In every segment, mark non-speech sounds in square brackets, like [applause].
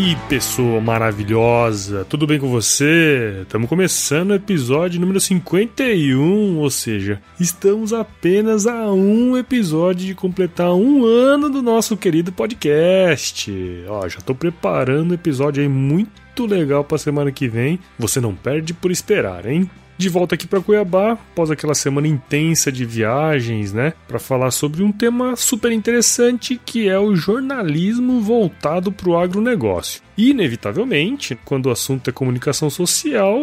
Aí, pessoa maravilhosa, tudo bem com você? Estamos começando o episódio número 51, ou seja, estamos apenas a um episódio de completar um ano do nosso querido podcast. Ó, já estou preparando um episódio aí muito legal para semana que vem. Você não perde por esperar, hein? De volta aqui para Cuiabá, após aquela semana intensa de viagens, né, para falar sobre um tema super interessante que é o jornalismo voltado para o agronegócio. Inevitavelmente, quando o assunto é comunicação social,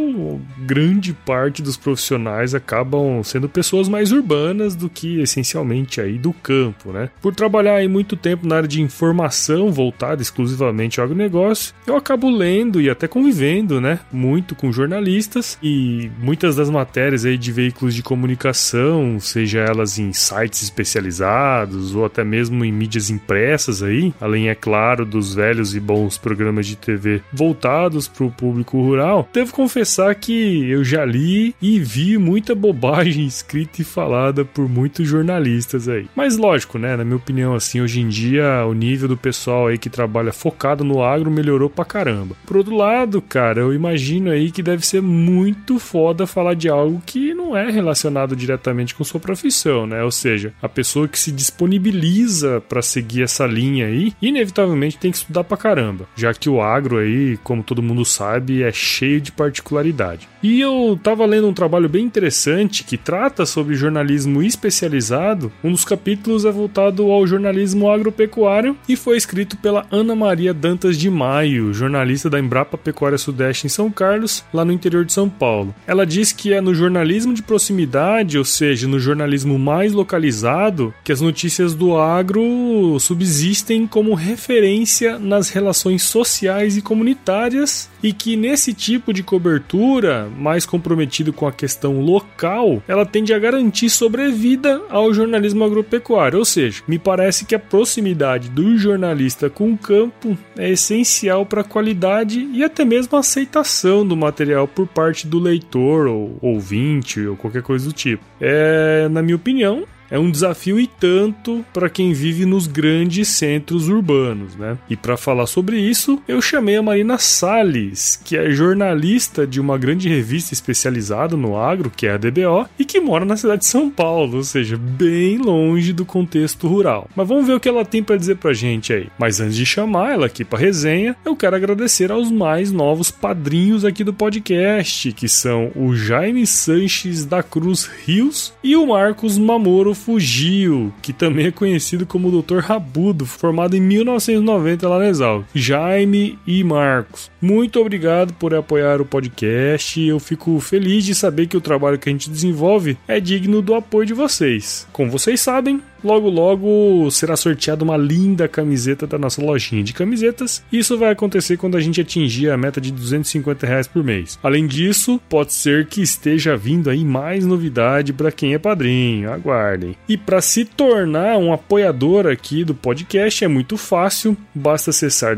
grande parte dos profissionais acabam sendo pessoas mais urbanas do que essencialmente aí do campo, né? Por trabalhar aí muito tempo na área de informação voltada exclusivamente ao agronegócio, eu acabo lendo e até convivendo, né, muito com jornalistas e muitas das matérias aí de veículos de comunicação, seja elas em sites especializados ou até mesmo em mídias impressas aí, além é claro dos velhos e bons programas de TV voltados para o público rural, devo confessar que eu já li e vi muita bobagem [laughs] escrita e falada por muitos jornalistas aí. Mas lógico, né? Na minha opinião, assim, hoje em dia o nível do pessoal aí que trabalha focado no agro melhorou pra caramba. Por outro lado, cara, eu imagino aí que deve ser muito foda falar de algo que não é relacionado diretamente com sua profissão, né? Ou seja, a pessoa que se disponibiliza para seguir essa linha aí, inevitavelmente tem que estudar pra caramba, já que o agro aí, como todo mundo sabe, é cheio de particularidade. E eu tava lendo um trabalho bem interessante que trata sobre jornalismo especializado. Um dos capítulos é voltado ao jornalismo agropecuário e foi escrito pela Ana Maria Dantas de Maio, jornalista da Embrapa Pecuária Sudeste em São Carlos, lá no interior de São Paulo. Ela diz que é no jornalismo de proximidade, ou seja, no jornalismo mais localizado, que as notícias do agro subsistem como referência nas relações sociais e comunitárias e que nesse tipo de cobertura mais comprometido com a questão local, ela tende a garantir sobrevida ao jornalismo agropecuário. Ou seja, me parece que a proximidade do jornalista com o campo é essencial para a qualidade e até mesmo a aceitação do material por parte do leitor ou ouvinte ou qualquer coisa do tipo. É, na minha opinião, é um desafio e tanto para quem vive nos grandes centros urbanos, né? E para falar sobre isso, eu chamei a Marina Sales, que é jornalista de uma grande revista especializada no agro, que é a DBO, e que mora na cidade de São Paulo, ou seja, bem longe do contexto rural. Mas vamos ver o que ela tem para dizer pra gente aí. Mas antes de chamar ela aqui para resenha, eu quero agradecer aos mais novos padrinhos aqui do podcast, que são o Jaime Sanches da Cruz Rios e o Marcos Mamoro Fugio, que também é conhecido como Dr. Rabudo, formado em 1990 lá na Exal. Jaime e Marcos, muito obrigado por apoiar o podcast. Eu fico feliz de saber que o trabalho que a gente desenvolve é digno do apoio de vocês. Como vocês sabem, logo logo será sorteada uma linda camiseta da nossa lojinha de camisetas. Isso vai acontecer quando a gente atingir a meta de 250 reais por mês. Além disso, pode ser que esteja vindo aí mais novidade para quem é padrinho. Aguardem. E para se tornar um apoiador aqui do podcast é muito fácil. Basta acessar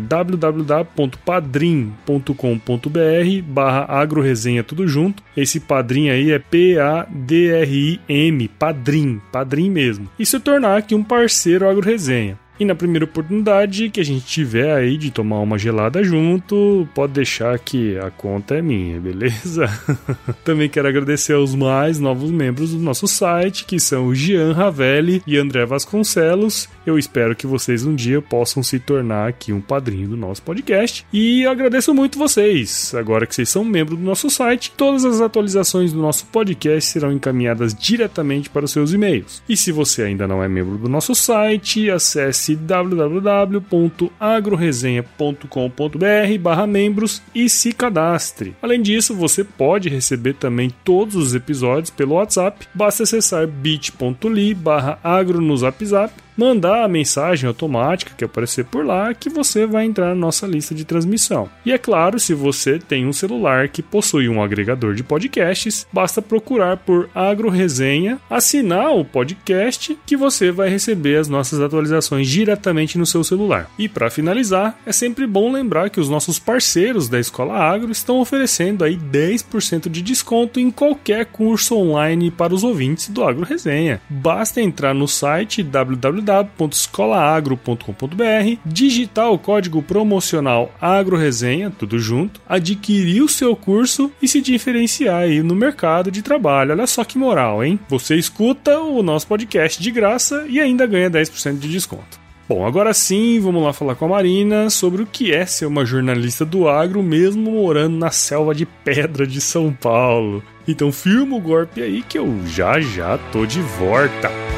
www.padrim.com.br barra agroresenha tudo junto. Esse padrim aí é P-A-D-R-I-M, padrim, padrim mesmo. E se tornar aqui um parceiro AgroResenha. E na primeira oportunidade que a gente tiver aí de tomar uma gelada junto, pode deixar que a conta é minha, [laughs] beleza? [laughs] Também quero agradecer aos mais novos membros do nosso site, que são o Jean Ravelli e André Vasconcelos. Eu espero que vocês um dia possam se tornar aqui um padrinho do nosso podcast. E agradeço muito vocês. Agora que vocês são membros do nosso site, todas as atualizações do nosso podcast serão encaminhadas diretamente para os seus e-mails. E se você ainda não é membro do nosso site, acesse www.agroresenha.com.br/membros e se cadastre. Além disso, você pode receber também todos os episódios pelo WhatsApp. Basta acessar bit.ly barra agro no zap zap mandar a mensagem automática que aparecer por lá que você vai entrar na nossa lista de transmissão. E é claro, se você tem um celular que possui um agregador de podcasts, basta procurar por Agro Resenha, assinar o podcast que você vai receber as nossas atualizações diretamente no seu celular. E para finalizar, é sempre bom lembrar que os nossos parceiros da Escola Agro estão oferecendo aí 10% de desconto em qualquer curso online para os ouvintes do Agro Resenha. Basta entrar no site www www.escolaagro.com.br, digitar o código promocional AgroResenha, tudo junto, adquirir o seu curso e se diferenciar aí no mercado de trabalho. Olha só que moral, hein? Você escuta o nosso podcast de graça e ainda ganha 10% de desconto. Bom, agora sim, vamos lá falar com a Marina sobre o que é ser uma jornalista do agro, mesmo morando na selva de pedra de São Paulo. Então firma o golpe aí que eu já já tô de volta.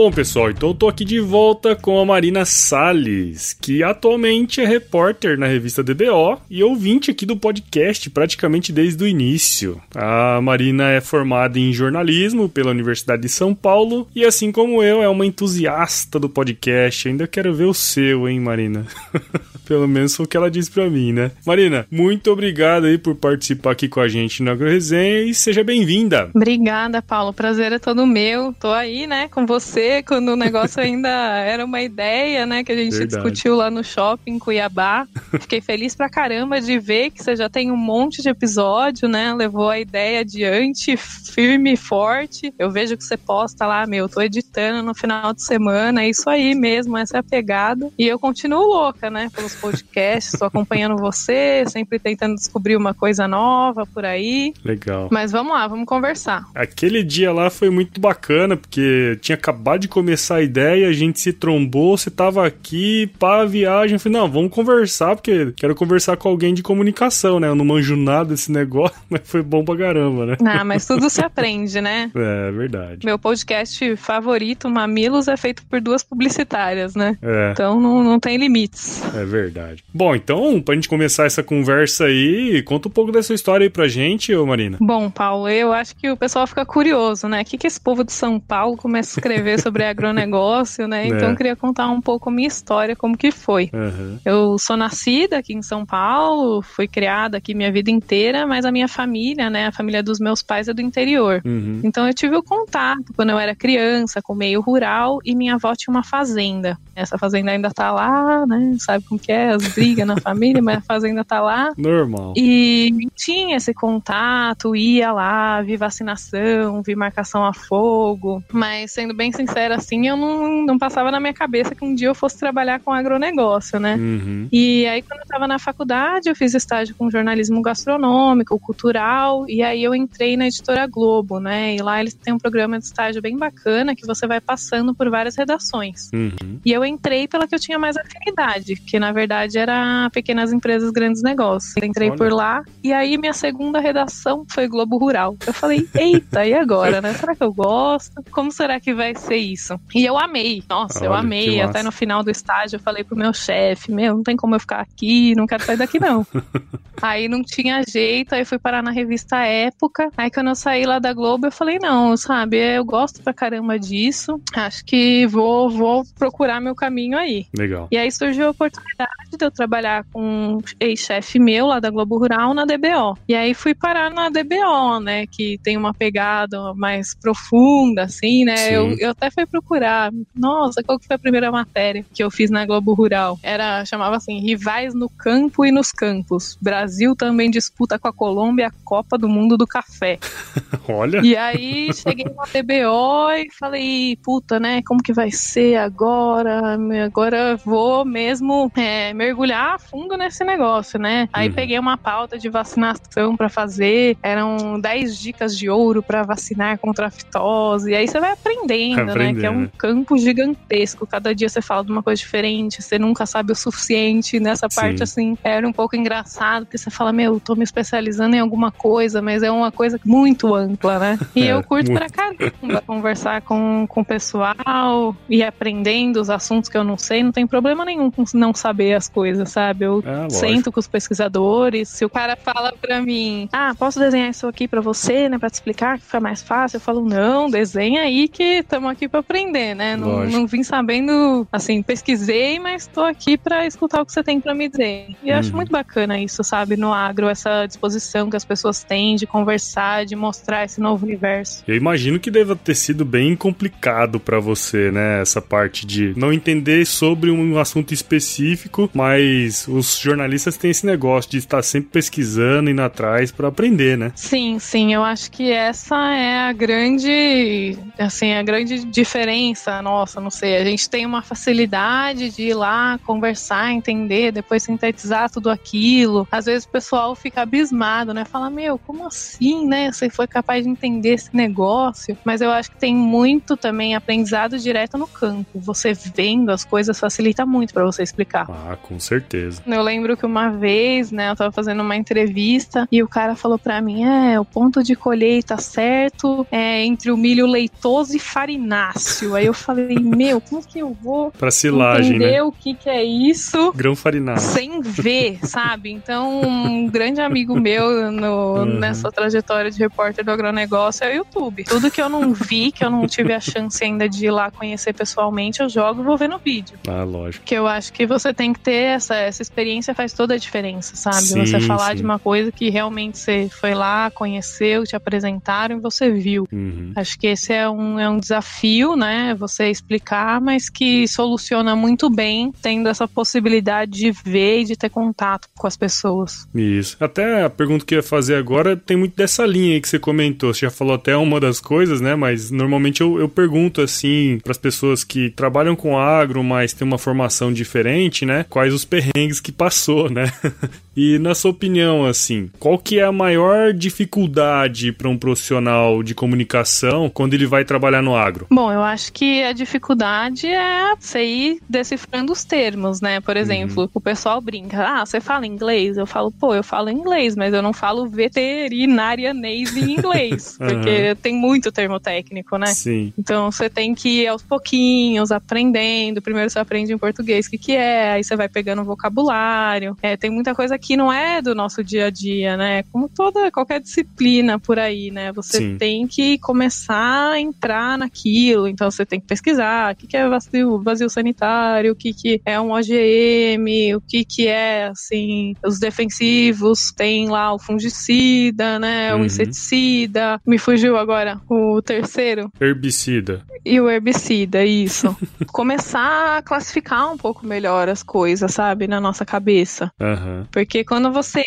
Bom, pessoal, então eu tô aqui de volta com a Marina Salles, que atualmente é repórter na revista DBO e ouvinte aqui do podcast praticamente desde o início. A Marina é formada em jornalismo pela Universidade de São Paulo e, assim como eu, é uma entusiasta do podcast. Ainda quero ver o seu, hein, Marina? [laughs] Pelo menos foi o que ela disse pra mim, né? Marina, muito obrigado aí por participar aqui com a gente na AgroResenha e seja bem-vinda. Obrigada, Paulo. O prazer é todo meu. Tô aí, né, com você, quando o negócio ainda era uma ideia, né, que a gente Verdade. discutiu lá no shopping em Cuiabá. Fiquei feliz pra caramba de ver que você já tem um monte de episódio, né? Levou a ideia adiante, firme e forte. Eu vejo que você posta lá, meu, tô editando no final de semana. É isso aí mesmo, essa é a pegada. E eu continuo louca, né, pelos podcasts, estou acompanhando você, sempre tentando descobrir uma coisa nova por aí. Legal. Mas vamos lá, vamos conversar. Aquele dia lá foi muito bacana, porque tinha acabado de começar a ideia, a gente se trombou, você tava aqui, pá, viagem. Eu falei, não, vamos conversar, porque quero conversar com alguém de comunicação, né? Eu não manjo nada desse negócio, [laughs] mas foi bom pra caramba, né? Ah, mas tudo se aprende, né? [laughs] É, verdade. Meu podcast favorito, Mamilos, é feito por duas publicitárias, né? É. Então não, não tem limites. É verdade verdade. Bom, então, pra gente começar essa conversa aí, conta um pouco dessa história aí pra gente, ô Marina. Bom, Paulo, eu acho que o pessoal fica curioso, né? O que, que esse povo de São Paulo começa a escrever [laughs] sobre agronegócio, né? Então, é. eu queria contar um pouco a minha história, como que foi. Uhum. Eu sou nascida aqui em São Paulo, fui criada aqui minha vida inteira, mas a minha família, né? A família dos meus pais é do interior. Uhum. Então, eu tive o contato quando eu era criança com o meio rural e minha avó tinha uma fazenda. Essa fazenda ainda tá lá, né? Sabe como que é? as brigas na família, mas a fazenda tá lá. Normal. E tinha esse contato, ia lá, vi vacinação, vi marcação a fogo. Mas, sendo bem sincera, assim, eu não, não passava na minha cabeça que um dia eu fosse trabalhar com agronegócio, né? Uhum. E aí, quando eu tava na faculdade, eu fiz estágio com jornalismo gastronômico, cultural, e aí eu entrei na editora Globo, né? E lá eles têm um programa de estágio bem bacana que você vai passando por várias redações. Uhum. E eu entrei pela que eu tinha mais afinidade, que na verdade era Pequenas Empresas, Grandes Negócios. entrei Olha. por lá e aí minha segunda redação foi Globo Rural. Eu falei, eita, e agora, né? Será que eu gosto? Como será que vai ser isso? E eu amei. Nossa, Olha, eu amei. Até no final do estágio eu falei pro meu chefe, meu, não tem como eu ficar aqui, não quero sair daqui não. [laughs] aí não tinha jeito, aí fui parar na revista Época. Aí quando eu saí lá da Globo, eu falei, não, sabe, eu gosto pra caramba disso. Acho que vou, vou procurar meu caminho aí. Legal. E aí surgiu a oportunidade de eu trabalhar com um ex-chefe meu lá da Globo Rural na DBO. E aí fui parar na DBO, né? Que tem uma pegada mais profunda, assim, né? Eu, eu até fui procurar. Nossa, qual que foi a primeira matéria que eu fiz na Globo Rural? Era, chamava assim, Rivais no Campo e nos Campos. Brasil também disputa com a Colômbia a Copa do Mundo do Café. [laughs] Olha. E aí cheguei na DBO e falei, puta, né? Como que vai ser agora? Agora vou mesmo é, mergulhar a fundo nesse negócio, né? Aí uhum. peguei uma pauta de vacinação para fazer, eram 10 dicas de ouro para vacinar contra a fitose, e aí você vai aprendendo, né? Que é um campo gigantesco. Cada dia você fala de uma coisa diferente, você nunca sabe o suficiente. Nessa parte, Sim. assim, era um pouco engraçado, porque você fala, meu, tô me especializando em alguma coisa, mas é uma coisa muito ampla, né? E é, eu curto muito. pra caramba conversar com, com o pessoal e aprendendo os assuntos que eu não sei, não tem problema nenhum com não saber as coisas, sabe? Eu é, sento com os pesquisadores, se o cara fala pra mim, ah, posso desenhar isso aqui pra você, né, pra te explicar que fica mais fácil, eu falo, não, desenha aí que estamos aqui pra aprender, né? Não, não, vim sabendo, assim, pesquisei, mas tô aqui pra escutar o que você tem pra me dizer. E eu uhum. acho muito bacana isso, sabe, no agro, essa disposição que as pessoas têm de conversar, de mostrar esse novo universo. Eu imagino que deva ter sido bem complicado para você, né? Essa parte de não entender sobre um assunto específico, mas os jornalistas têm esse negócio de estar sempre pesquisando, indo atrás para aprender, né? Sim, sim. Eu acho que essa é a grande, assim, a grande diferença nossa, não sei. A gente tem uma facilidade de ir lá, conversar, entender, depois sintetizar tudo aquilo. Às vezes o pessoal fica abismado, né? Fala, meu, como assim, né? Você foi capaz de entender esse negócio. Mas eu acho que tem muito também aprendizado direto no campo. Você vendo as coisas facilita muito para você explicar. Ah, com certeza. Eu lembro que uma vez, né, eu tava fazendo uma entrevista e o cara falou para mim: é, o ponto de colheita certo é entre o milho leitoso e farináceo. Aí eu falei: meu, como que eu vou pra silagem, entender né? o que, que é isso? Grão farináceo. Sem ver, sabe? Então, um grande amigo meu no, uhum. nessa trajetória de repórter do agronegócio é o YouTube. Tudo que eu não vi, que eu não tive a chance ainda de ir lá conhecer pessoalmente, eu jogo e vou ver no vídeo. Ah, lógico. Que eu acho que você tem que ter essa, essa experiência faz toda a diferença, sabe? Sim, você falar sim. de uma coisa que realmente você foi lá, conheceu, te apresentaram e você viu. Uhum. Acho que esse é um, é um desafio, né? Você explicar, mas que soluciona muito bem tendo essa possibilidade de ver e de ter contato com as pessoas. Isso. Até a pergunta que eu ia fazer agora tem muito dessa linha aí que você comentou. Você já falou até uma das coisas, né? Mas normalmente eu, eu pergunto assim para as pessoas que trabalham com agro, mas têm uma formação diferente, né? Quais os perrengues que passou, né? [laughs] e na sua opinião, assim, qual que é a maior dificuldade para um profissional de comunicação quando ele vai trabalhar no agro? Bom, eu acho que a dificuldade é você ir decifrando os termos, né? Por exemplo, uhum. o pessoal brinca, ah, você fala inglês? Eu falo, pô, eu falo inglês, mas eu não falo veterinarianês em inglês, [laughs] porque uhum. tem muito termo técnico, né? Sim. Então você tem que ir aos pouquinhos, aprendendo. Primeiro você aprende em português o que, que é, aí você vai pegando vocabulário. É, tem muita coisa que não é do nosso dia a dia, né? Como toda, qualquer disciplina por aí, né? Você Sim. tem que começar a entrar naquilo. Então você tem que pesquisar o que, que é vazio, vazio sanitário, o que, que é um OGM, o que, que é, assim, os defensivos, tem lá o fungicida, né? O uhum. inseticida. Me fugiu agora o terceiro. Herbicida. E o herbicida, isso. [laughs] Começar a classificar um pouco melhor as coisas, sabe? Na nossa cabeça. Uhum. Porque quando você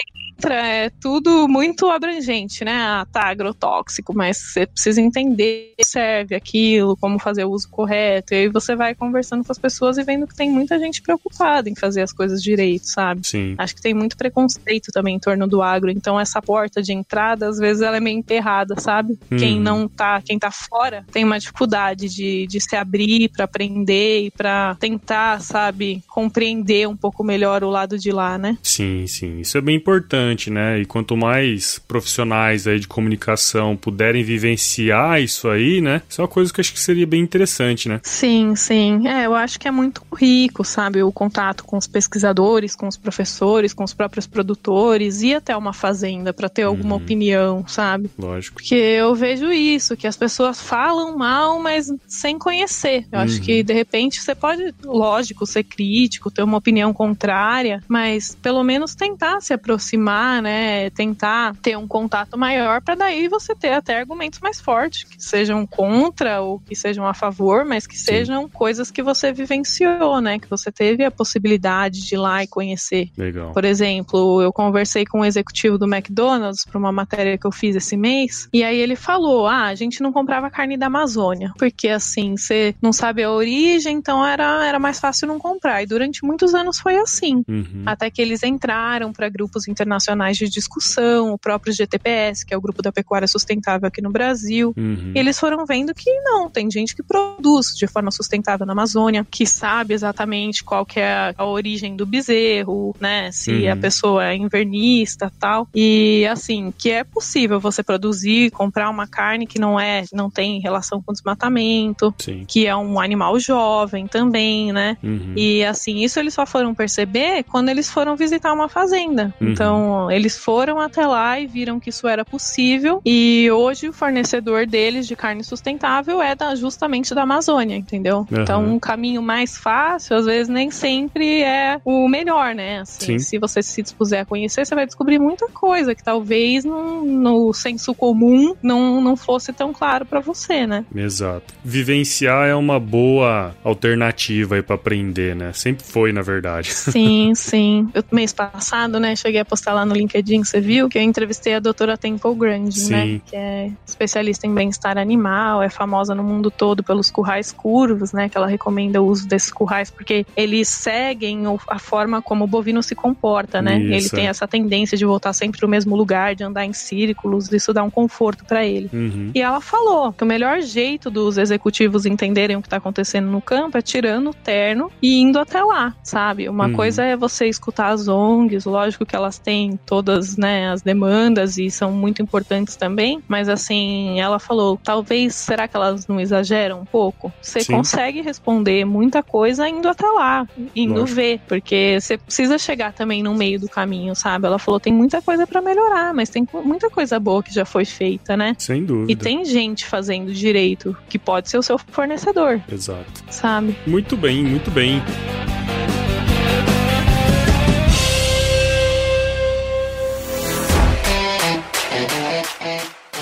é tudo muito abrangente, né? Ah, tá, agrotóxico, mas você precisa entender que serve aquilo, como fazer o uso correto. E aí você vai conversando com as pessoas e vendo que tem muita gente preocupada em fazer as coisas direito, sabe? Sim. Acho que tem muito preconceito também em torno do agro. Então essa porta de entrada, às vezes, ela é meio enterrada, sabe? Hum. Quem não tá, quem tá fora, tem uma dificuldade de, de se abrir para aprender e para tentar, sabe, compreender um pouco melhor o lado de lá, né? Sim, sim. Isso é bem importante né? E quanto mais profissionais aí de comunicação puderem vivenciar isso aí, né? Isso é uma coisa que eu acho que seria bem interessante, né? Sim, sim. É, eu acho que é muito rico, sabe? O contato com os pesquisadores, com os professores, com os próprios produtores e até uma fazenda para ter alguma uhum. opinião, sabe? Lógico. Porque eu vejo isso, que as pessoas falam mal, mas sem conhecer. Eu uhum. acho que de repente você pode, lógico, ser crítico, ter uma opinião contrária, mas pelo menos tentar se aproximar né, tentar ter um contato maior para daí você ter até argumentos mais fortes, que sejam contra ou que sejam a favor, mas que Sim. sejam coisas que você vivenciou, né, que você teve a possibilidade de ir lá e conhecer. Legal. Por exemplo, eu conversei com um executivo do McDonald's para uma matéria que eu fiz esse mês, e aí ele falou: "Ah, a gente não comprava carne da Amazônia, porque assim, você não sabe a origem, então era era mais fácil não comprar". E durante muitos anos foi assim. Uhum. Até que eles entraram para grupos internacionais de discussão, o próprio GTPS, que é o grupo da pecuária sustentável aqui no Brasil. Uhum. E eles foram vendo que não, tem gente que produz de forma sustentável na Amazônia, que sabe exatamente qual que é a origem do bezerro, né? Se uhum. a pessoa é invernista, tal. E assim, que é possível você produzir, comprar uma carne que não é, não tem relação com desmatamento, Sim. que é um animal jovem também, né? Uhum. E assim, isso eles só foram perceber quando eles foram visitar uma fazenda. Uhum. Então, eles foram até lá e viram que isso era possível. E hoje o fornecedor deles de carne sustentável é da, justamente da Amazônia, entendeu? Uhum. Então, um caminho mais fácil, às vezes, nem sempre é o melhor, né? Assim, se você se dispuser a conhecer, você vai descobrir muita coisa que talvez no, no senso comum não, não fosse tão claro para você, né? Exato. Vivenciar é uma boa alternativa aí para aprender, né? Sempre foi, na verdade. Sim, [laughs] sim. Eu, mês passado, né, cheguei a postar lá no LinkedIn, você viu, que eu entrevistei a doutora Temple Grande, né, que é especialista em bem-estar animal, é famosa no mundo todo pelos currais curvos, né, que ela recomenda o uso desses currais porque eles seguem a forma como o bovino se comporta, né? Isso. Ele tem essa tendência de voltar sempre pro mesmo lugar, de andar em círculos, isso dá um conforto para ele. Uhum. E ela falou que o melhor jeito dos executivos entenderem o que tá acontecendo no campo é tirando o terno e indo até lá, sabe? Uma uhum. coisa é você escutar as ONGs, lógico que elas têm todas, né, as demandas e são muito importantes também, mas assim, ela falou, talvez, será que elas não exageram um pouco? Você Sim. consegue responder muita coisa indo até lá, indo lógico. ver, porque você precisa chegar também no meio do caminho, sabe? Ela falou, tem muita coisa para melhorar, mas tem muita coisa boa que já foi feita, né? Sem dúvida. E tem gente fazendo direito que pode ser o seu fornecedor. Exato. Sabe? Muito bem, muito bem.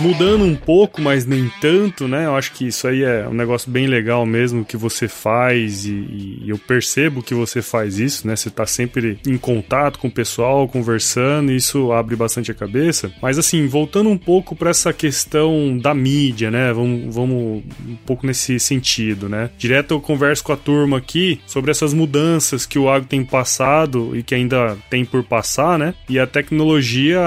Mudando um pouco, mas nem tanto, né? Eu acho que isso aí é um negócio bem legal mesmo que você faz e, e eu percebo que você faz isso, né? Você tá sempre em contato com o pessoal, conversando, e isso abre bastante a cabeça. Mas assim, voltando um pouco para essa questão da mídia, né? Vamos, vamos um pouco nesse sentido, né? Direto eu converso com a turma aqui sobre essas mudanças que o agro tem passado e que ainda tem por passar, né? E a tecnologia,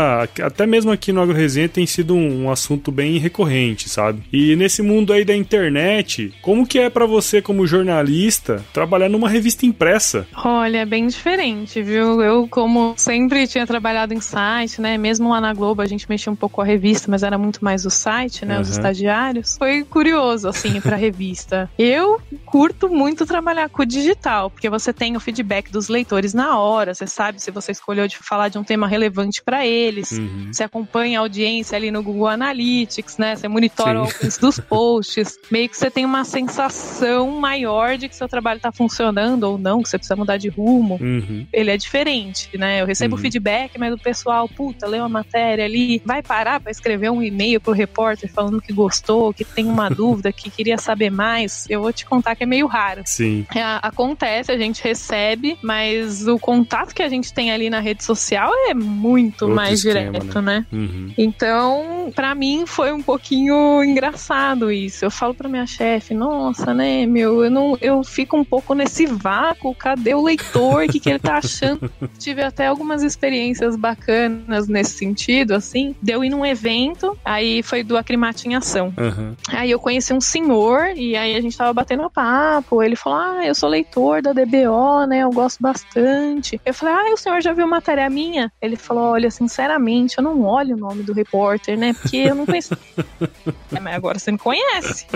até mesmo aqui no Agro Resenha, tem sido um, um assunto bem recorrente, sabe? E nesse mundo aí da internet, como que é para você como jornalista trabalhar numa revista impressa? Olha, é bem diferente, viu? Eu como sempre tinha trabalhado em site, né? Mesmo lá na Globo a gente mexia um pouco com a revista, mas era muito mais o site, né? Uhum. Os estagiários. Foi curioso assim para [laughs] revista. Eu curto muito trabalhar com o digital, porque você tem o feedback dos leitores na hora, você sabe se você escolheu de falar de um tema relevante para eles, uhum. você acompanha a audiência ali no Google Analytics Analytics, né? Você monitora o alcance dos posts. Meio que você tem uma sensação maior de que seu trabalho está funcionando ou não, que você precisa mudar de rumo. Uhum. Ele é diferente, né? Eu recebo uhum. feedback, mas o pessoal, puta, leu a matéria ali, vai parar para escrever um e-mail pro repórter falando que gostou, que tem uma [laughs] dúvida, que queria saber mais. Eu vou te contar que é meio raro. Sim. É, acontece, a gente recebe, mas o contato que a gente tem ali na rede social é muito Outro mais esquema, direto, né? né? Uhum. Então, para mim foi um pouquinho engraçado isso. Eu falo pra minha chefe, nossa, né, meu, eu não eu fico um pouco nesse vácuo, cadê o leitor? O que, que ele tá achando? [laughs] Tive até algumas experiências bacanas nesse sentido, assim. Deu ir num evento, aí foi do Acrimatização. Uhum. Aí eu conheci um senhor e aí a gente tava batendo papo. Ele falou: Ah, eu sou leitor da DBO, né? Eu gosto bastante. Eu falei: Ah, o senhor já viu matéria minha? Ele falou: Olha, sinceramente, eu não olho o nome do repórter, né? Porque eu não conhecia. é, mas agora você me conhece.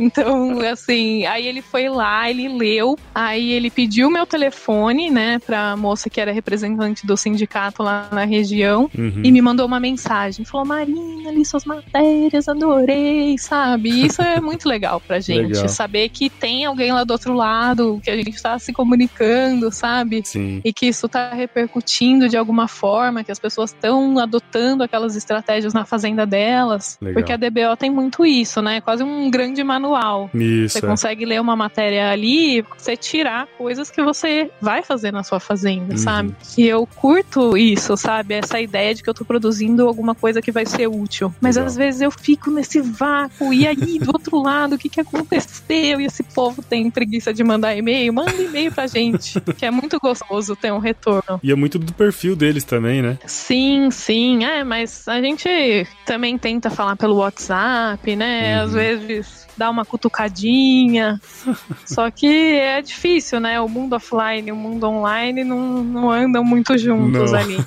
Então, assim, aí ele foi lá, ele leu, aí ele pediu meu telefone, né, pra moça que era representante do sindicato lá na região uhum. e me mandou uma mensagem. Falou, Marina, li suas matérias, adorei, sabe? E isso é muito legal pra [laughs] gente, legal. saber que tem alguém lá do outro lado, que a gente tá se comunicando, sabe? Sim. E que isso tá repercutindo de alguma forma, que as pessoas estão adotando aquelas estratégias na fazenda delas. Legal. Porque a DBO tem muito isso, né? Quase um grande manual. Isso. Você é. consegue ler uma matéria ali, você tirar coisas que você vai fazer na sua fazenda, uhum. sabe? E eu curto isso, sabe? Essa ideia de que eu tô produzindo alguma coisa que vai ser útil. Mas Legal. às vezes eu fico nesse vácuo, e aí do [laughs] outro lado, o que que aconteceu? E esse povo tem preguiça de mandar e-mail? Manda e-mail pra gente, [laughs] que é muito gostoso ter um retorno. E é muito do perfil deles também, né? Sim, sim. É, mas a gente também tenta falar pelo WhatsApp, né? Uhum. Às vezes dar uma cutucadinha. [laughs] Só que é difícil, né? O mundo offline e o mundo online não, não andam muito juntos não. ali.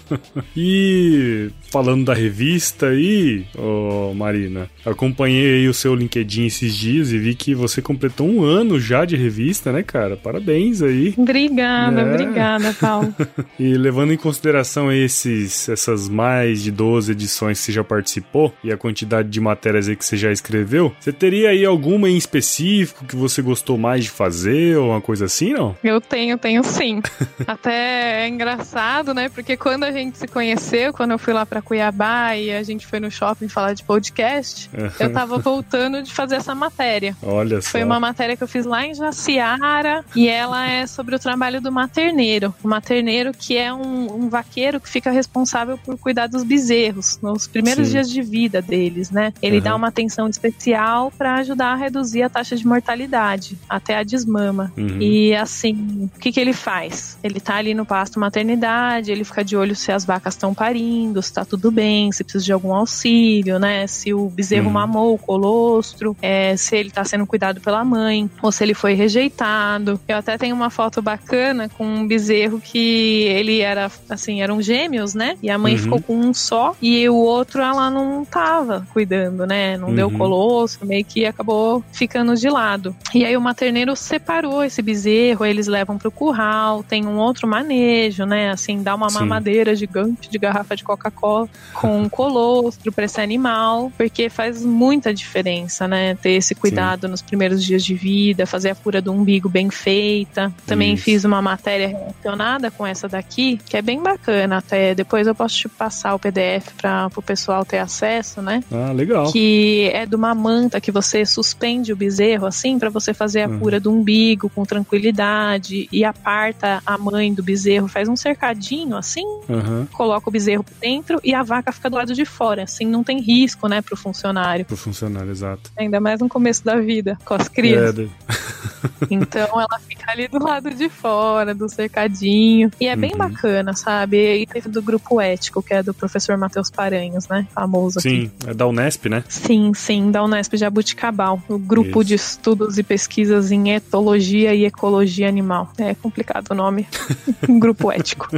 [laughs] e falando da revista aí, oh, Marina, acompanhei aí o seu LinkedIn esses dias e vi que você completou um ano já de revista, né, cara? Parabéns aí. Obrigada, é. obrigada, Paulo. [laughs] e levando em consideração esses, essas mais de 12 edições que você já participou e a quantidade de matérias aí que você já escreveu, você teria aí alguma em específico que você gostou mais de fazer ou uma coisa assim, não? Eu tenho, tenho sim. [laughs] Até é engraçado, né? Porque quando a gente se conheceu, quando eu fui lá pra para Cuiabá e a gente foi no shopping falar de podcast, eu tava voltando de fazer essa matéria. Olha só. Foi uma matéria que eu fiz lá em Jaciara e ela é sobre o trabalho do materneiro. O materneiro que é um, um vaqueiro que fica responsável por cuidar dos bezerros nos primeiros Sim. dias de vida deles, né? Ele uhum. dá uma atenção especial para ajudar a reduzir a taxa de mortalidade até a desmama. Uhum. E assim, o que, que ele faz? Ele tá ali no pasto maternidade, ele fica de olho se as vacas estão parindo, se tá tudo bem, se precisa de algum auxílio, né? Se o bezerro uhum. mamou o colostro, é, se ele tá sendo cuidado pela mãe, ou se ele foi rejeitado. Eu até tenho uma foto bacana com um bezerro que ele era, assim, eram gêmeos, né? E a mãe uhum. ficou com um só e o outro ela não tava cuidando, né? Não uhum. deu colostro, meio que acabou ficando de lado. E aí o materneiro separou esse bezerro, eles levam pro curral, tem um outro manejo, né? Assim, dá uma Sim. mamadeira gigante de garrafa de Coca-Cola com [laughs] colostro para esse animal, porque faz muita diferença, né? Ter esse cuidado Sim. nos primeiros dias de vida, fazer a cura do umbigo bem feita. Também Isso. fiz uma matéria relacionada com essa daqui, que é bem bacana até. Depois eu posso te passar o PDF para o pessoal ter acesso, né? Ah, legal. Que é de uma manta que você suspende o bezerro assim para você fazer a uhum. cura do umbigo com tranquilidade e aparta a mãe do bezerro, faz um cercadinho assim, uhum. coloca o bezerro dentro e a vaca fica do lado de fora. Assim, não tem risco, né, pro funcionário. Pro funcionário, exato. Ainda mais no começo da vida, com as crias. É, [laughs] então ela fica ali do lado de fora, do cercadinho. E é bem uhum. bacana, sabe? E teve do grupo ético, que é do professor Matheus Paranhos, né? Famoso sim, aqui. Sim, é da Unesp, né? Sim, sim, da Unesp Jabuticabal. O grupo Isso. de estudos e pesquisas em etologia e ecologia animal. É complicado o nome. [laughs] grupo ético.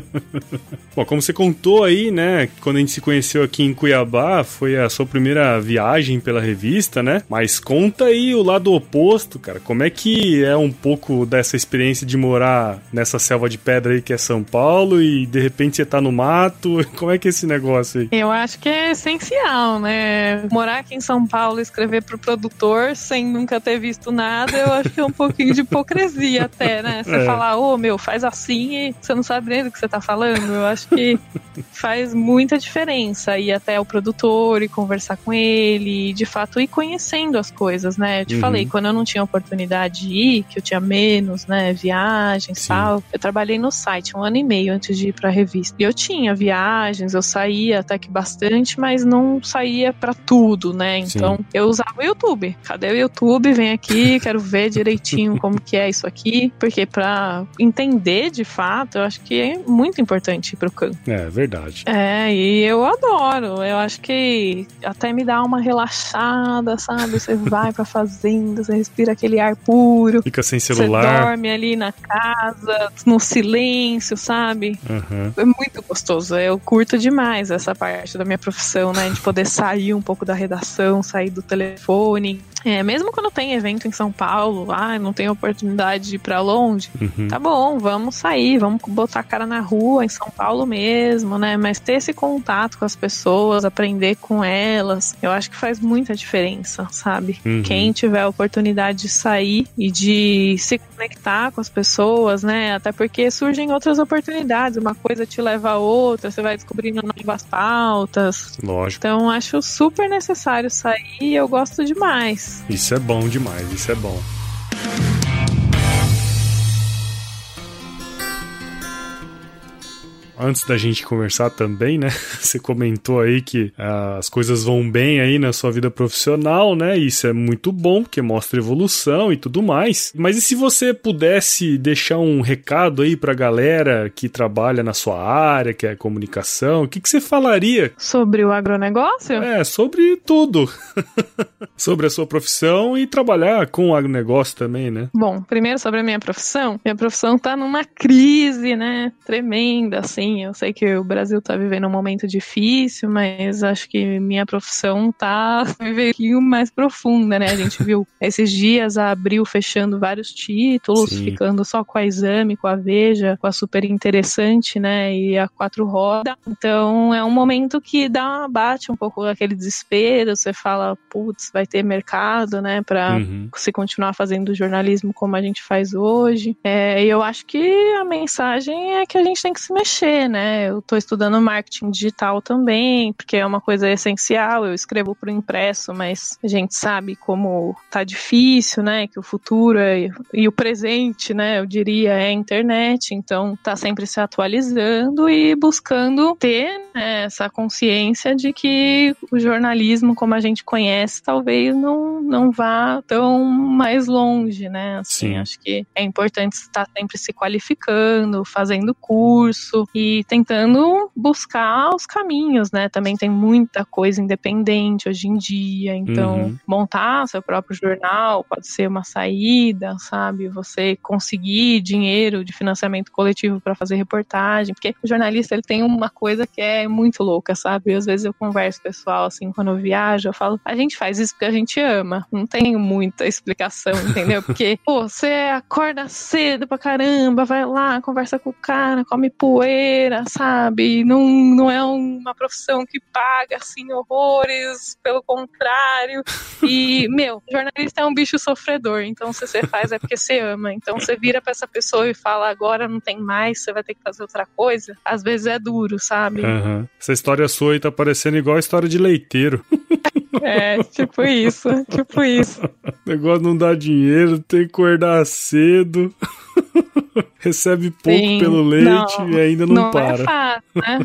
[laughs] Bom, como você contou aí, né? Quando a gente se conheceu aqui em Cuiabá, foi a sua primeira viagem pela revista, né? Mas conta aí o lado oposto, cara. Como é que é um pouco dessa experiência de morar nessa selva de pedra aí que é São Paulo e de repente você tá no mato? [laughs] Como é que é esse negócio aí? Eu acho que é essencial, né? Morar aqui em São Paulo e escrever pro produtor sem nunca ter visto nada, eu acho que é um pouquinho de hipocrisia até, né? Você é. falar, ô oh, meu, faz assim e você não sabe nem do que você tá falando. Eu acho que faz muita diferença ir até o produtor e conversar com ele, e de fato ir conhecendo as coisas, né? Eu te uhum. falei, quando eu não tinha oportunidade de ir, que eu tinha menos, né, viagens e tal, eu trabalhei no site um ano e meio antes de ir pra revista. E eu tinha viagens, eu saía até que bastante, mas não saía para tudo, né? Então Sim. eu usava o YouTube. Cadê o YouTube? Vem aqui, [laughs] quero ver direitinho como que é isso aqui, porque para entender de fato, eu acho que é muito importante ir pro campo. É, verdade. É, e eu adoro. Eu acho que até me dá uma relaxada, sabe? Você vai pra fazenda, você respira aquele ar puro. Fica sem celular. Dorme ali na casa, no silêncio, sabe? Uhum. É muito gostoso. Eu curto demais essa parte da minha profissão, né? De poder [laughs] sair um pouco da redação, sair do telefone. É, mesmo quando tem evento em São Paulo, ah, não tem oportunidade de ir pra longe, Uhum. tá bom, vamos sair, vamos botar a cara na rua, em São Paulo mesmo, né? Mas ter esse contato com as pessoas, aprender com elas, eu acho que faz muita diferença, sabe? Uhum. Quem tiver a oportunidade de sair e de se conectar com as pessoas, né? Até porque surgem outras oportunidades, uma coisa te leva a outra, você vai descobrindo novas pautas. Lógico. Então, acho super necessário sair e eu gosto demais. Isso é bom demais, isso é bom. Antes da gente conversar também, né? [laughs] Você comentou aí que ah, as coisas vão bem aí na sua vida profissional, né? Isso é muito bom, porque mostra evolução e tudo mais. Mas e se você pudesse deixar um recado aí pra galera que trabalha na sua área, que é comunicação, o que, que você falaria? Sobre o agronegócio? É, sobre tudo. [laughs] sobre a sua profissão e trabalhar com o agronegócio também, né? Bom, primeiro sobre a minha profissão. Minha profissão tá numa crise, né? Tremenda, assim. Eu sei que o Brasil tá vivendo um momento difícil, mas acho que minha profissão tá [laughs] um pouquinho mais profunda, né? A gente [laughs] viu esses dias a Abril fechando vários títulos, Sim. ficando só com a Exame, com a Veja, com a Super Interessante, né? E a Quatro Roda. Então é um momento que dá, bate um pouco aquele desespero. Você fala, putz, vai ter mercado, né? Pra Uhum. se continuar fazendo jornalismo como a gente faz hoje. É, e eu acho que a mensagem é que a gente tem que se mexer, né? Eu tô estudando marketing digital também, porque é uma coisa essencial. Eu escrevo pro impresso, mas a gente sabe como tá difícil, né? Que o futuro é, e o presente, né? Eu diria é a internet. Então tá sempre se atualizando e buscando ter né, essa consciência de que o jornalismo como a gente conhece talvez não, não vá tão mais longe, né? Assim, Sim. acho que é importante estar sempre se qualificando, fazendo curso e tentando buscar os caminhos, né? Também tem muita coisa independente hoje em dia, então Uhum. montar seu próprio jornal pode ser uma saída, sabe? Você conseguir dinheiro de financiamento coletivo para fazer reportagem, porque o jornalista ele tem uma coisa que é muito louca, sabe? Às vezes eu converso com o pessoal assim quando eu viajo, eu falo, a gente faz isso porque a gente ama. Não tem muita explicação, [laughs] entendeu? Porque, pô, você acorda cedo pra caramba, vai lá, conversa com o cara, come poeira, sabe? Não, não é uma profissão que paga assim horrores, pelo contrário. E, [laughs] meu, jornalista é um bicho sofredor, então se você faz é porque você ama. Então você vira pra essa pessoa e fala, agora não tem mais, você vai ter que fazer outra coisa. Às vezes é duro, sabe? Aham. Essa história sua aí tá parecendo igual a história de leiteiro. [laughs] É, tipo isso, tipo isso. [laughs] O negócio não dá dinheiro, tem que acordar cedo. Recebe pouco Sim, pelo leite não, e ainda não, Não é para. fácil, né?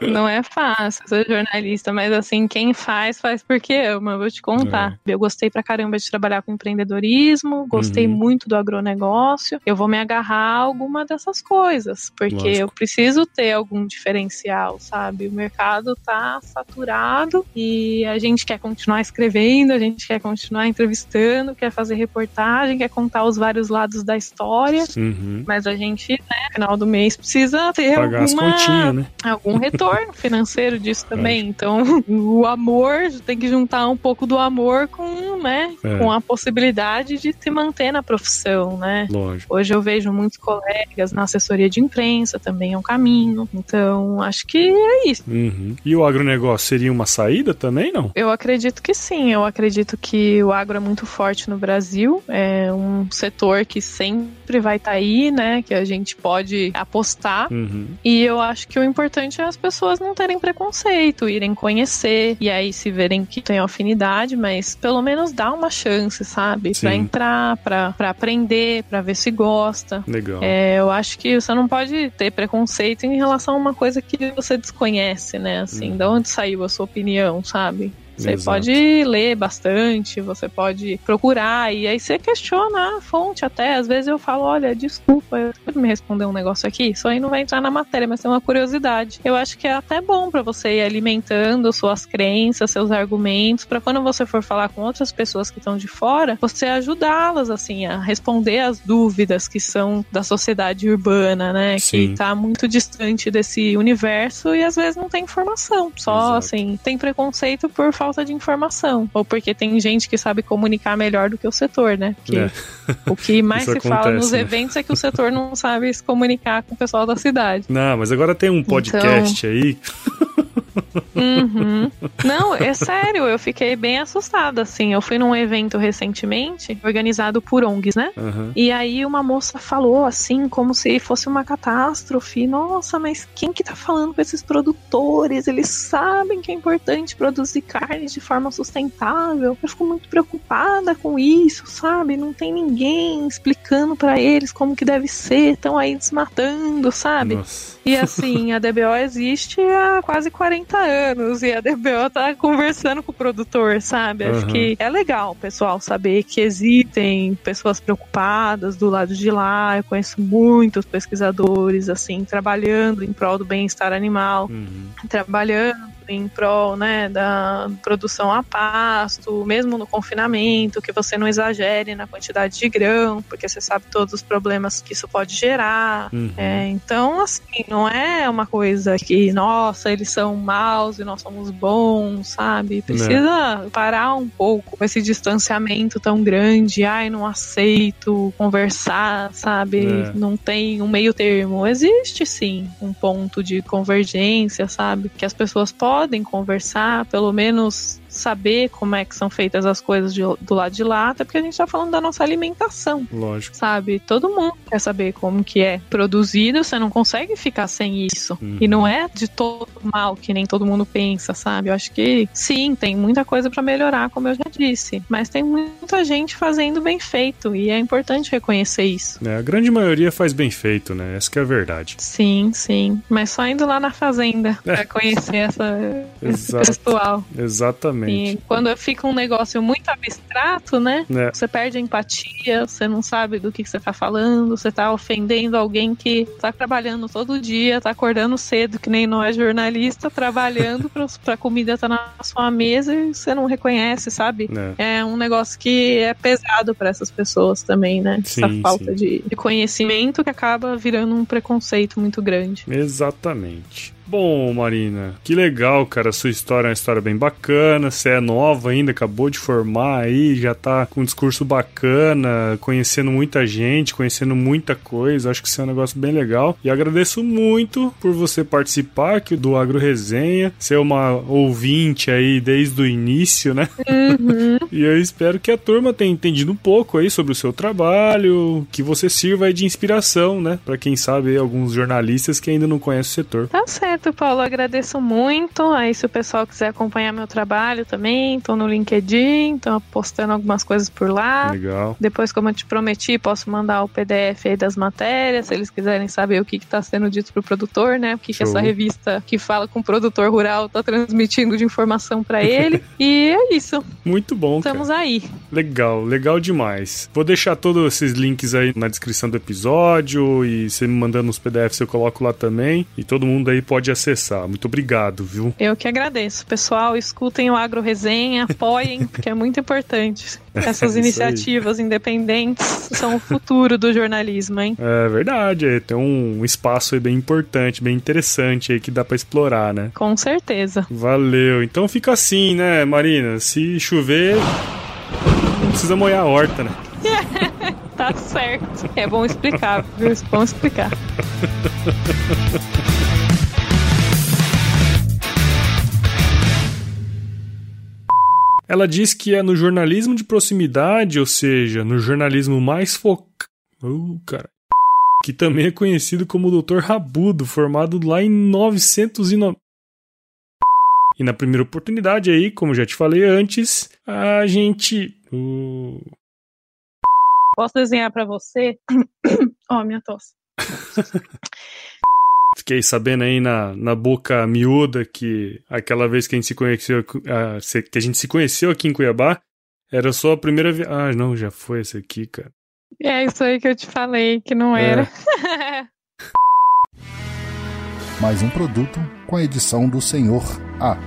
[laughs] Não é fácil ser jornalista, mas assim, quem faz, faz porque ama, vou te contar. Eu gostei pra caramba de trabalhar com empreendedorismo, gostei Uhum. muito do agronegócio. Eu vou me agarrar a alguma dessas coisas, porque Lógico. eu preciso ter algum diferencial, sabe? O mercado tá saturado e a gente quer continuar escrevendo, a gente quer continuar entrevistando, quer fazer reportagem, quer contar os vários lados da história. Uhum. Mas a gente, né, no final do mês precisa ter Pagar alguma, continhas, né? algum [laughs] retorno financeiro disso também. Então, o amor tem que juntar um pouco do amor com, né, É. com a possibilidade de se manter na profissão, né? Lógico. Hoje eu vejo muitos colegas na assessoria de imprensa, também é um caminho. Então, acho que é isso. Uhum. E o agronegócio seria uma saída também, não? Eu acredito que sim, eu acredito que o agro é muito forte no Brasil, é um setor que sempre vai estar aí, né, que a gente pode apostar, Uhum. e eu acho que o importante é as pessoas não terem preconceito, irem conhecer, e aí se verem que tem afinidade, mas pelo menos dá uma chance, sabe, Sim. Pra entrar, pra pra aprender, pra ver se gosta. Legal. É, eu acho que você não pode ter preconceito em relação a uma coisa que você desconhece, né? Assim, Uhum. da onde saiu a sua opinião, sabe? Você Exato. pode ler bastante, você pode procurar, e aí você questiona a fonte até. Às vezes eu falo, olha, desculpa, eu pode me responder um negócio aqui? Isso aí não vai entrar na matéria, mas é uma curiosidade. Eu acho que é até bom para você ir alimentando suas crenças, seus argumentos, para quando você for falar com outras pessoas que estão de fora, você ajudá-las, assim, a responder as dúvidas que são da sociedade urbana, né? Sim. Que tá muito distante desse universo e às vezes não tem informação. Só, Exato. assim, tem preconceito por falta de informação. Ou porque tem gente que sabe comunicar melhor do que o setor, né? Que É. o que [laughs] mais se fala acontece, nos né? eventos é que o setor não sabe se comunicar com o pessoal da cidade. Não, mas agora tem um podcast aí. [laughs] Uhum. Não, é sério, eu fiquei bem assustada, assim. Eu fui num evento recentemente, organizado por ONGs, né? Aham. E aí uma moça falou assim, como se fosse uma catástrofe. Nossa, mas quem que tá falando com esses produtores? Eles sabem que é importante produzir carne de forma sustentável. Eu fico muito preocupada com isso, sabe? Não tem ninguém explicando pra eles como que deve ser. Estão aí desmatando, sabe? Nossa. E assim, a DBO existe há quase 40 anos e a DBO tá conversando com o produtor, sabe? Acho Uhum. que é legal o pessoal saber que existem pessoas preocupadas do lado de lá. Eu conheço muitos pesquisadores, assim, trabalhando em prol do bem-estar animal, Uhum. trabalhando em prol, né, da produção a pasto, mesmo no confinamento, que você não exagere na quantidade de grão, porque você sabe todos os problemas que isso pode gerar. Uhum. É, então, assim, não é uma coisa que, nossa, eles são maus e nós somos bons, sabe? Precisa parar um pouco com esse distanciamento tão grande. Ai, não aceito conversar, sabe? É. Não tem um meio termo. Existe sim um ponto de convergência, sabe? Que as pessoas podem conversar, pelo menos saber como é que são feitas as coisas de- do lado de lá, até porque a gente tá falando da nossa alimentação Lógico. sabe? Todo mundo quer saber como que é produzido, você não consegue ficar sem isso. Uhum. E não é de todo mal que nem todo mundo pensa, sabe? Eu acho que sim, tem muita coisa pra melhorar, como eu já disse, mas tem muita gente fazendo bem feito e é importante reconhecer isso. É, a grande maioria faz bem feito, né? Essa que é a verdade. Sim, sim, mas só indo lá na fazenda pra conhecer essa, [laughs] esse pessoal. Exatamente. E quando fica um negócio muito abstrato, né? É. Você perde a empatia, você não sabe do que, que você tá falando, você tá ofendendo alguém que tá trabalhando todo dia, tá acordando cedo, que nem não é jornalista, trabalhando [laughs] pra, pra comida tá na sua mesa e você não reconhece, sabe? É. É um negócio que é pesado pra essas pessoas também, né? Essa Sim, falta sim. de, de conhecimento que acaba virando um preconceito muito grande. Exatamente. Bom, Marina, que legal, cara. A sua história é uma história bem bacana. Você é nova ainda, acabou de formar aí, já tá com um discurso bacana, conhecendo muita gente, conhecendo muita coisa. Acho que isso é um negócio bem legal. E agradeço muito por você participar aqui do Agro Resenha, ser uma ouvinte aí desde o início, né? Uhum. [laughs] E eu espero que a turma tenha entendido um pouco aí sobre o seu trabalho, que você sirva aí de inspiração, né? Pra quem sabe aí, alguns jornalistas que ainda não conhecem o setor. Tá certo, Paulo. Agradeço muito. Aí, se o pessoal quiser acompanhar meu trabalho também, tô no LinkedIn, tô postando algumas coisas por lá. Legal. Depois, como eu te prometi, posso mandar o PDF aí das matérias, se eles quiserem saber o que está sendo dito pro produtor, né? O que, que essa revista que fala com o produtor rural tá transmitindo de informação para ele. [laughs] e é isso. Muito bom, cara. Estamos aí. Legal, legal demais. Vou deixar todos esses links aí na descrição do episódio e você me mandando os PDFs eu coloco lá também e todo mundo aí pode acessar. Muito obrigado, viu? Eu que agradeço. Pessoal, escutem o Agro Resenha, apoiem, [laughs] porque é muito importante. Essas Isso aí. iniciativas independentes são o futuro do jornalismo, hein? É verdade, é, tem um espaço aí bem importante, bem interessante aí que dá pra explorar, né? Com certeza. Valeu. Então fica assim, né, Marina? Se chover, não precisa molhar a horta, né? [laughs] Tá certo. É bom explicar, viu? É bom explicar. [laughs] Ela diz que é no jornalismo de proximidade, ou seja, no jornalismo mais focado. Uh, cara. Que também é conhecido como Dr. Rabudo, formado lá em 909. E na primeira oportunidade aí, como já te falei antes, a gente. Uh, Posso desenhar pra você? [coughs] Ó, minha tosse. [laughs] Fiquei sabendo aí na, na boca miúda que aquela vez que a gente se conheceu, que a gente se conheceu aqui em Cuiabá, era só a primeira vez. Ah, não, já foi esse aqui, cara. É isso aí que eu te falei, que não era. É. [laughs] Mais um produto com a edição do Senhor A.